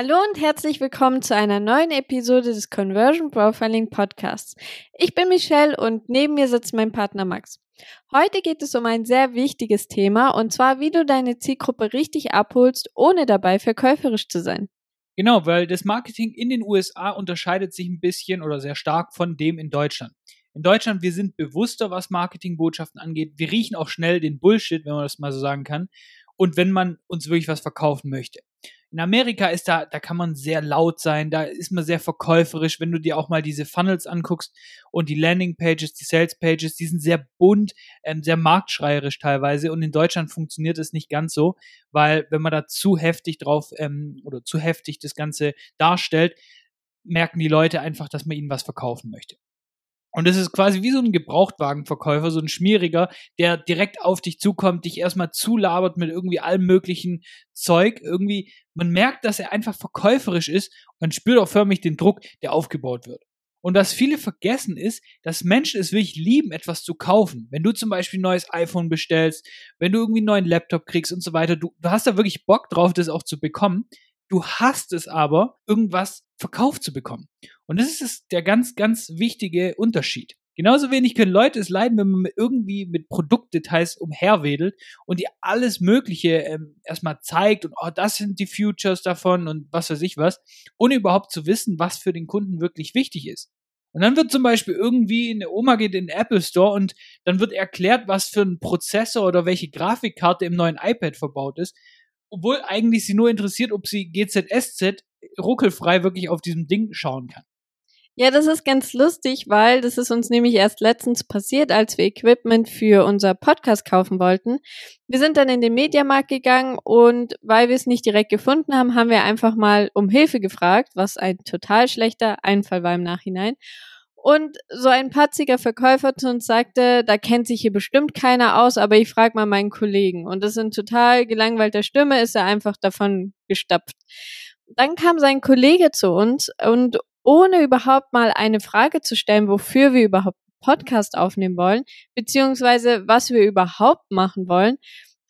Hallo und herzlich willkommen zu einer neuen Episode des Conversion Profiling Podcasts. Ich bin Michelle und neben mir sitzt mein Partner Max. Heute geht es um ein sehr wichtiges Thema und zwar, wie du deine Zielgruppe richtig abholst, ohne dabei verkäuferisch zu sein. Genau, weil das Marketing in den USA unterscheidet sich ein bisschen oder sehr stark von dem in Deutschland. In Deutschland, wir sind bewusster, was Marketingbotschaften angeht. Wir riechen auch schnell den Bullshit, wenn man das mal so sagen kann. Und wenn man uns wirklich was verkaufen möchte. In Amerika ist da, da kann man sehr laut sein, da ist man sehr verkäuferisch, wenn du dir auch mal diese Funnels anguckst und die Landing Pages, die Sales Pages, die sind sehr bunt, ähm, sehr marktschreierisch teilweise und in Deutschland funktioniert es nicht ganz so, weil wenn man da zu heftig drauf ähm, oder zu heftig das Ganze darstellt, merken die Leute einfach, dass man ihnen was verkaufen möchte. Und es ist quasi wie so ein Gebrauchtwagenverkäufer, so ein Schmieriger, der direkt auf dich zukommt, dich erstmal zulabert mit irgendwie allem möglichen Zeug. Irgendwie, man merkt, dass er einfach verkäuferisch ist. Man spürt auch förmlich den Druck, der aufgebaut wird. Und was viele vergessen ist, dass Menschen es wirklich lieben, etwas zu kaufen. Wenn du zum Beispiel ein neues iPhone bestellst, wenn du irgendwie einen neuen Laptop kriegst und so weiter, du, du hast da wirklich Bock drauf, das auch zu bekommen. Du hast es aber, irgendwas verkauft zu bekommen. Und das ist der ganz, ganz wichtige Unterschied. Genauso wenig können Leute es leiden, wenn man irgendwie mit Produktdetails umherwedelt und die alles Mögliche ähm, erstmal zeigt und oh, das sind die Futures davon und was weiß ich was, ohne überhaupt zu wissen, was für den Kunden wirklich wichtig ist. Und dann wird zum Beispiel irgendwie eine Oma geht in den Apple Store und dann wird erklärt, was für ein Prozessor oder welche Grafikkarte im neuen iPad verbaut ist, obwohl eigentlich sie nur interessiert, ob sie GZSZ ruckelfrei wirklich auf diesem Ding schauen kann. Ja, das ist ganz lustig, weil das ist uns nämlich erst letztens passiert, als wir Equipment für unser Podcast kaufen wollten. Wir sind dann in den Mediamarkt gegangen und weil wir es nicht direkt gefunden haben, haben wir einfach mal um Hilfe gefragt, was ein total schlechter Einfall war im Nachhinein. Und so ein patziger Verkäufer zu uns sagte, da kennt sich hier bestimmt keiner aus, aber ich frage mal meinen Kollegen. Und das in total gelangweilter Stimme ist er einfach davon gestapft. Dann kam sein Kollege zu uns und ohne überhaupt mal eine Frage zu stellen, wofür wir überhaupt Podcast aufnehmen wollen, beziehungsweise was wir überhaupt machen wollen,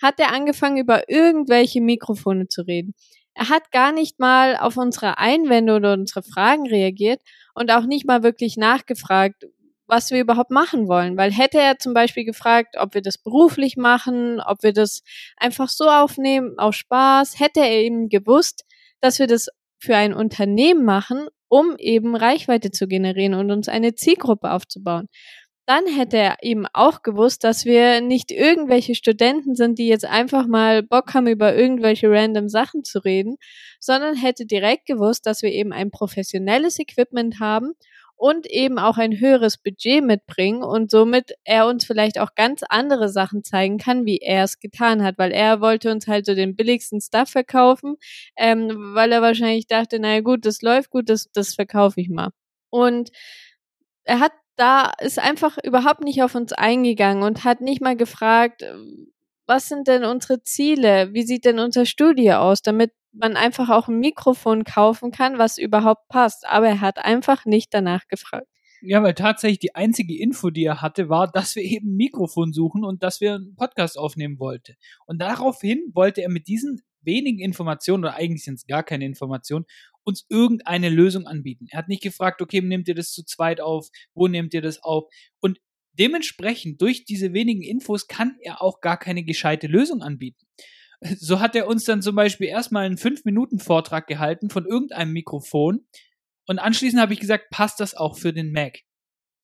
hat er angefangen, über irgendwelche Mikrofone zu reden. Er hat gar nicht mal auf unsere Einwände oder unsere Fragen reagiert und auch nicht mal wirklich nachgefragt, was wir überhaupt machen wollen. Weil hätte er zum Beispiel gefragt, ob wir das beruflich machen, ob wir das einfach so aufnehmen, auf Spaß, hätte er eben gewusst, dass wir das für ein Unternehmen machen um eben Reichweite zu generieren und uns eine Zielgruppe aufzubauen. Dann hätte er eben auch gewusst, dass wir nicht irgendwelche Studenten sind, die jetzt einfach mal Bock haben, über irgendwelche random Sachen zu reden, sondern hätte direkt gewusst, dass wir eben ein professionelles Equipment haben und eben auch ein höheres Budget mitbringen und somit er uns vielleicht auch ganz andere Sachen zeigen kann, wie er es getan hat, weil er wollte uns halt so den billigsten Stuff verkaufen, ähm, weil er wahrscheinlich dachte, naja gut, das läuft gut, das, das verkaufe ich mal. Und er hat da ist einfach überhaupt nicht auf uns eingegangen und hat nicht mal gefragt, was sind denn unsere Ziele? Wie sieht denn unser Studio aus, damit man einfach auch ein Mikrofon kaufen kann, was überhaupt passt. Aber er hat einfach nicht danach gefragt. Ja, weil tatsächlich die einzige Info, die er hatte, war, dass wir eben ein Mikrofon suchen und dass wir einen Podcast aufnehmen wollten. Und daraufhin wollte er mit diesen wenigen Informationen, oder eigentlich sind es gar keine Informationen, uns irgendeine Lösung anbieten. Er hat nicht gefragt, okay, nehmt ihr das zu zweit auf? Wo nehmt ihr das auf? Und dementsprechend, durch diese wenigen Infos, kann er auch gar keine gescheite Lösung anbieten. So hat er uns dann zum Beispiel erstmal einen 5-Minuten-Vortrag gehalten von irgendeinem Mikrofon. Und anschließend habe ich gesagt, passt das auch für den Mac?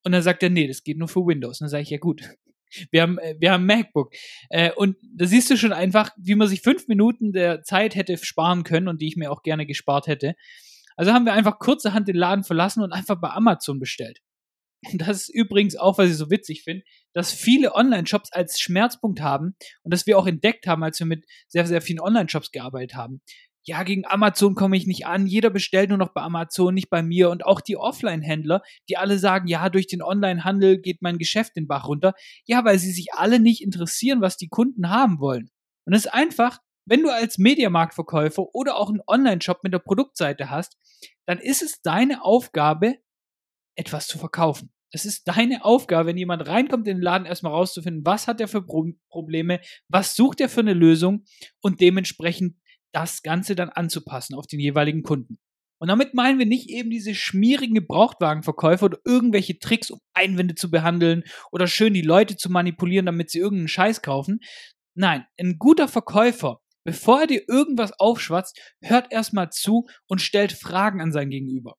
Und dann sagt er, nee, das geht nur für Windows. Und dann sage ich, ja gut, wir haben, äh, wir haben MacBook. Äh, und da siehst du schon einfach, wie man sich fünf Minuten der Zeit hätte sparen können und die ich mir auch gerne gespart hätte. Also haben wir einfach kurzerhand den Laden verlassen und einfach bei Amazon bestellt. Das ist übrigens auch, was ich so witzig finde, dass viele Online-Shops als Schmerzpunkt haben und das wir auch entdeckt haben, als wir mit sehr, sehr vielen Online-Shops gearbeitet haben. Ja, gegen Amazon komme ich nicht an, jeder bestellt nur noch bei Amazon, nicht bei mir und auch die Offline-Händler, die alle sagen, ja, durch den Online-Handel geht mein Geschäft den Bach runter. Ja, weil sie sich alle nicht interessieren, was die Kunden haben wollen. Und es ist einfach, wenn du als Mediamarktverkäufer oder auch einen Online-Shop mit der Produktseite hast, dann ist es deine Aufgabe, etwas zu verkaufen. Es ist deine Aufgabe, wenn jemand reinkommt in den Laden, erstmal rauszufinden, was hat er für Pro Probleme, was sucht er für eine Lösung und dementsprechend das Ganze dann anzupassen auf den jeweiligen Kunden. Und damit meinen wir nicht eben diese schmierigen Gebrauchtwagenverkäufer oder irgendwelche Tricks, um Einwände zu behandeln oder schön die Leute zu manipulieren, damit sie irgendeinen Scheiß kaufen. Nein, ein guter Verkäufer, bevor er dir irgendwas aufschwatzt, hört erstmal zu und stellt Fragen an sein Gegenüber.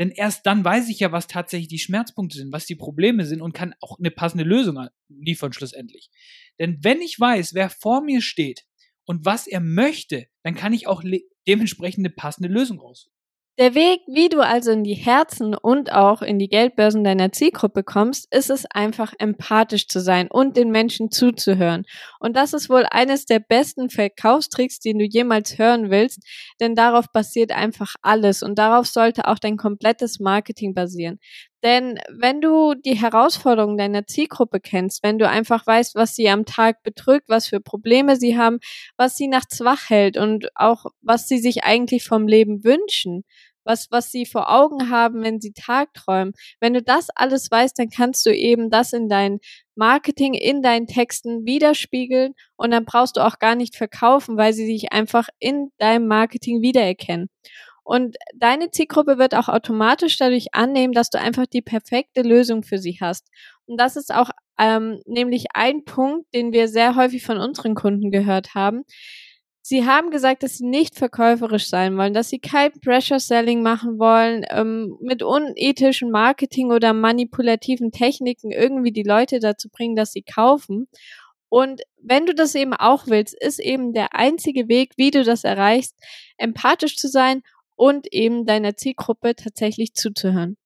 Denn erst dann weiß ich ja, was tatsächlich die Schmerzpunkte sind, was die Probleme sind und kann auch eine passende Lösung liefern schlussendlich. Denn wenn ich weiß, wer vor mir steht und was er möchte, dann kann ich auch dementsprechend eine passende Lösung raussuchen. Der Weg, wie du also in die Herzen und auch in die Geldbörsen deiner Zielgruppe kommst, ist es einfach empathisch zu sein und den Menschen zuzuhören. Und das ist wohl eines der besten Verkaufstricks, den du jemals hören willst, denn darauf basiert einfach alles und darauf sollte auch dein komplettes Marketing basieren. Denn wenn du die Herausforderungen deiner Zielgruppe kennst, wenn du einfach weißt, was sie am Tag bedrückt, was für Probleme sie haben, was sie nachts wach hält und auch was sie sich eigentlich vom Leben wünschen, was, was sie vor Augen haben, wenn sie tagträumen. Wenn du das alles weißt, dann kannst du eben das in dein Marketing, in deinen Texten widerspiegeln und dann brauchst du auch gar nicht verkaufen, weil sie sich einfach in deinem Marketing wiedererkennen. Und deine Zielgruppe wird auch automatisch dadurch annehmen, dass du einfach die perfekte Lösung für sie hast. Und das ist auch ähm, nämlich ein Punkt, den wir sehr häufig von unseren Kunden gehört haben. Sie haben gesagt, dass sie nicht verkäuferisch sein wollen, dass sie kein Pressure Selling machen wollen, ähm, mit unethischen Marketing oder manipulativen Techniken irgendwie die Leute dazu bringen, dass sie kaufen. Und wenn du das eben auch willst, ist eben der einzige Weg, wie du das erreichst, empathisch zu sein und eben deiner Zielgruppe tatsächlich zuzuhören.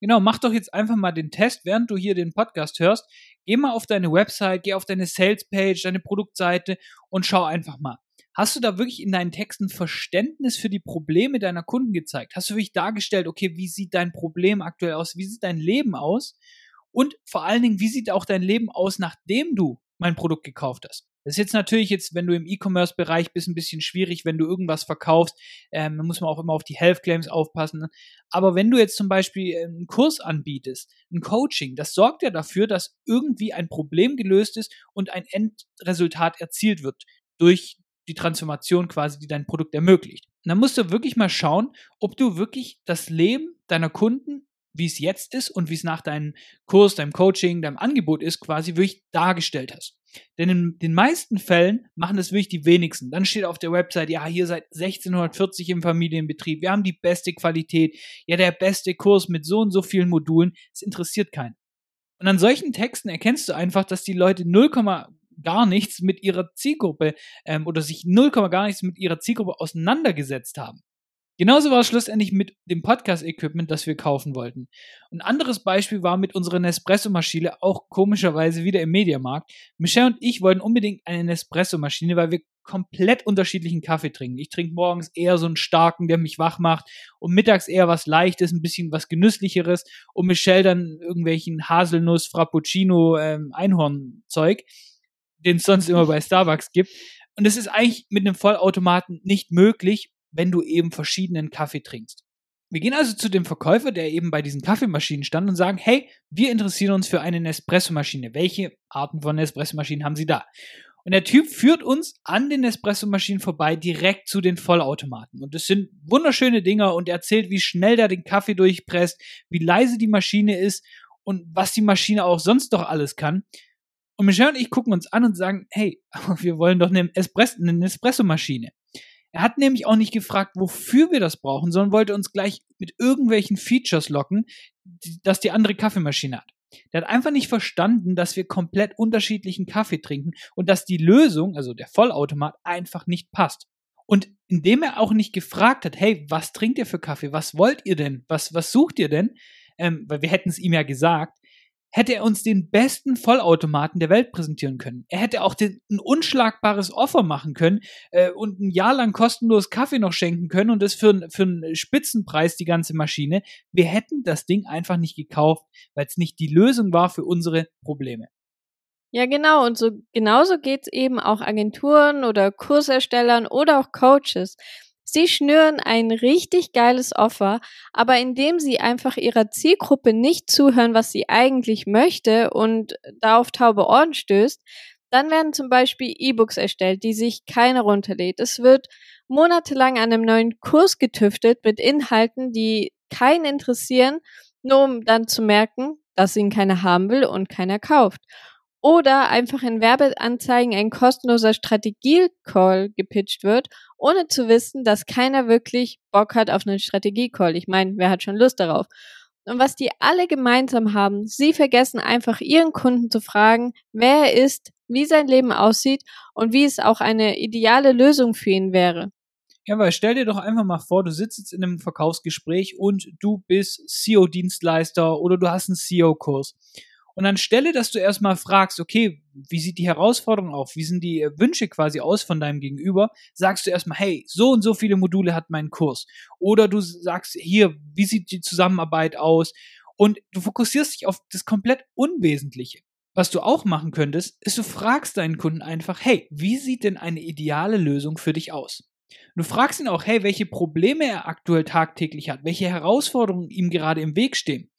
Genau, mach doch jetzt einfach mal den Test, während du hier den Podcast hörst. Geh mal auf deine Website, geh auf deine Sales-Page, deine Produktseite und schau einfach mal. Hast du da wirklich in deinen Texten Verständnis für die Probleme deiner Kunden gezeigt? Hast du wirklich dargestellt, okay, wie sieht dein Problem aktuell aus? Wie sieht dein Leben aus? Und vor allen Dingen, wie sieht auch dein Leben aus, nachdem du mein Produkt gekauft hast? Das ist jetzt natürlich jetzt, wenn du im E-Commerce-Bereich bist, ein bisschen schwierig, wenn du irgendwas verkaufst. Ähm, muss man auch immer auf die Health Claims aufpassen. Ne? Aber wenn du jetzt zum Beispiel einen Kurs anbietest, ein Coaching, das sorgt ja dafür, dass irgendwie ein Problem gelöst ist und ein Endresultat erzielt wird durch die Transformation quasi, die dein Produkt ermöglicht. Und dann musst du wirklich mal schauen, ob du wirklich das Leben deiner Kunden, wie es jetzt ist und wie es nach deinem Kurs, deinem Coaching, deinem Angebot ist, quasi wirklich dargestellt hast. Denn in den meisten Fällen machen das wirklich die wenigsten. Dann steht auf der Website, ja, hier seit 1640 im Familienbetrieb, wir haben die beste Qualität, ja, der beste Kurs mit so und so vielen Modulen. Es interessiert keinen. Und an solchen Texten erkennst du einfach, dass die Leute 0, gar nichts mit ihrer Zielgruppe ähm, oder sich null gar nichts mit ihrer Zielgruppe auseinandergesetzt haben. Genauso war es schlussendlich mit dem Podcast-Equipment, das wir kaufen wollten. Ein anderes Beispiel war mit unserer Nespresso-Maschine, auch komischerweise wieder im Mediamarkt. Michelle und ich wollten unbedingt eine Nespresso-Maschine, weil wir komplett unterschiedlichen Kaffee trinken. Ich trinke morgens eher so einen starken, der mich wach macht und mittags eher was leichtes, ein bisschen was genüsslicheres und Michelle dann irgendwelchen Haselnuss, Frappuccino, ähm, Einhornzeug den es sonst immer bei Starbucks gibt. Und es ist eigentlich mit einem Vollautomaten nicht möglich, wenn du eben verschiedenen Kaffee trinkst. Wir gehen also zu dem Verkäufer, der eben bei diesen Kaffeemaschinen stand und sagen, hey, wir interessieren uns für eine Nespresso-Maschine. Welche Arten von Nespresso-Maschinen haben Sie da? Und der Typ führt uns an den Nespresso-Maschinen vorbei direkt zu den Vollautomaten. Und das sind wunderschöne Dinger und er erzählt, wie schnell der den Kaffee durchpresst, wie leise die Maschine ist und was die Maschine auch sonst doch alles kann. Und Michelle und ich gucken uns an und sagen, hey, wir wollen doch eine, Espresso, eine Espresso-Maschine. Er hat nämlich auch nicht gefragt, wofür wir das brauchen, sondern wollte uns gleich mit irgendwelchen Features locken, dass die andere Kaffeemaschine hat. Der hat einfach nicht verstanden, dass wir komplett unterschiedlichen Kaffee trinken und dass die Lösung, also der Vollautomat, einfach nicht passt. Und indem er auch nicht gefragt hat, hey, was trinkt ihr für Kaffee? Was wollt ihr denn? Was, was sucht ihr denn? Ähm, weil wir hätten es ihm ja gesagt, hätte er uns den besten Vollautomaten der Welt präsentieren können. Er hätte auch den, ein unschlagbares Offer machen können äh, und ein Jahr lang kostenlos Kaffee noch schenken können und das für, für einen Spitzenpreis, die ganze Maschine. Wir hätten das Ding einfach nicht gekauft, weil es nicht die Lösung war für unsere Probleme. Ja, genau. Und so genauso geht's eben auch Agenturen oder Kurserstellern oder auch Coaches. Sie schnüren ein richtig geiles Offer, aber indem sie einfach ihrer Zielgruppe nicht zuhören, was sie eigentlich möchte und da auf taube Ohren stößt, Dann werden zum Beispiel E-Books erstellt, die sich keiner runterlädt. Es wird monatelang an einem neuen Kurs getüftelt mit Inhalten, die keinen interessieren, nur um dann zu merken, dass ihn keiner haben will und keiner kauft. Oder einfach in Werbeanzeigen ein kostenloser Strategie-Call gepitcht wird, ohne zu wissen, dass keiner wirklich Bock hat auf einen Strategie-Call. Ich meine, wer hat schon Lust darauf? Und was die alle gemeinsam haben, sie vergessen einfach ihren Kunden zu fragen, wer er ist, wie sein Leben aussieht und wie es auch eine ideale Lösung für ihn wäre. Ja, weil stell dir doch einfach mal vor, du sitzt jetzt in einem Verkaufsgespräch und du bist CEO-Dienstleister oder du hast einen CEO-Kurs. Und dann stelle, dass du erstmal fragst, okay, wie sieht die Herausforderung auf? Wie sind die äh, Wünsche quasi aus von deinem Gegenüber? Sagst du erstmal, hey, so und so viele Module hat mein Kurs. Oder du sagst, hier, wie sieht die Zusammenarbeit aus? Und du fokussierst dich auf das komplett Unwesentliche. Was du auch machen könntest, ist, du fragst deinen Kunden einfach, hey, wie sieht denn eine ideale Lösung für dich aus? Du fragst ihn auch, hey, welche Probleme er aktuell tagtäglich hat, welche Herausforderungen ihm gerade im Weg stehen.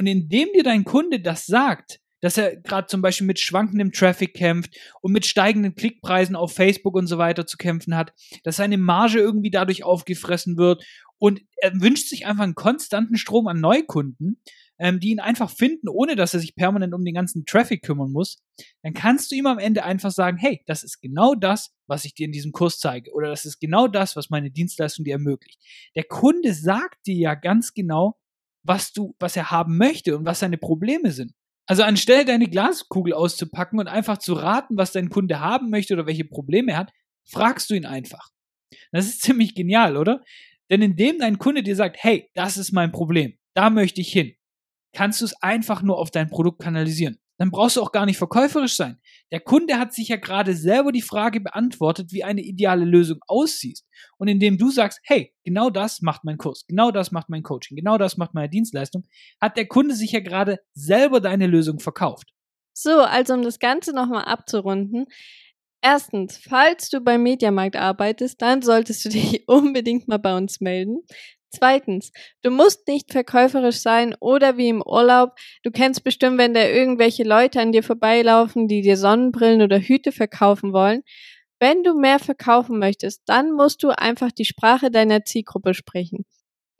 Und indem dir dein Kunde das sagt, dass er gerade zum Beispiel mit schwankendem Traffic kämpft und mit steigenden Klickpreisen auf Facebook und so weiter zu kämpfen hat, dass seine Marge irgendwie dadurch aufgefressen wird und er wünscht sich einfach einen konstanten Strom an Neukunden, ähm, die ihn einfach finden, ohne dass er sich permanent um den ganzen Traffic kümmern muss, dann kannst du ihm am Ende einfach sagen, hey, das ist genau das, was ich dir in diesem Kurs zeige oder das ist genau das, was meine Dienstleistung dir ermöglicht. Der Kunde sagt dir ja ganz genau, was du, was er haben möchte und was seine Probleme sind. Also anstelle deine Glaskugel auszupacken und einfach zu raten, was dein Kunde haben möchte oder welche Probleme er hat, fragst du ihn einfach. Das ist ziemlich genial, oder? Denn indem dein Kunde dir sagt, hey, das ist mein Problem, da möchte ich hin, kannst du es einfach nur auf dein Produkt kanalisieren. Dann brauchst du auch gar nicht verkäuferisch sein. Der Kunde hat sich ja gerade selber die Frage beantwortet, wie eine ideale Lösung aussieht. Und indem du sagst, hey, genau das macht mein Kurs, genau das macht mein Coaching, genau das macht meine Dienstleistung, hat der Kunde sich ja gerade selber deine Lösung verkauft. So, also um das Ganze nochmal abzurunden. Erstens, falls du beim Mediamarkt arbeitest, dann solltest du dich unbedingt mal bei uns melden. Zweitens, du musst nicht verkäuferisch sein oder wie im Urlaub. Du kennst bestimmt, wenn da irgendwelche Leute an dir vorbeilaufen, die dir Sonnenbrillen oder Hüte verkaufen wollen. Wenn du mehr verkaufen möchtest, dann musst du einfach die Sprache deiner Zielgruppe sprechen.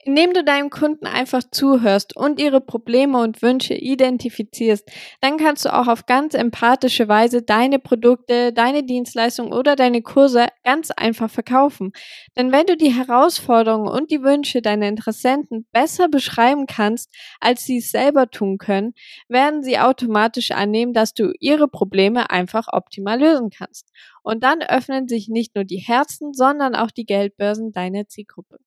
Indem du deinem Kunden einfach zuhörst und ihre Probleme und Wünsche identifizierst, dann kannst du auch auf ganz empathische Weise deine Produkte, deine Dienstleistungen oder deine Kurse ganz einfach verkaufen. Denn wenn du die Herausforderungen und die Wünsche deiner Interessenten besser beschreiben kannst, als sie es selber tun können, werden sie automatisch annehmen, dass du ihre Probleme einfach optimal lösen kannst. Und dann öffnen sich nicht nur die Herzen, sondern auch die Geldbörsen deiner Zielgruppe.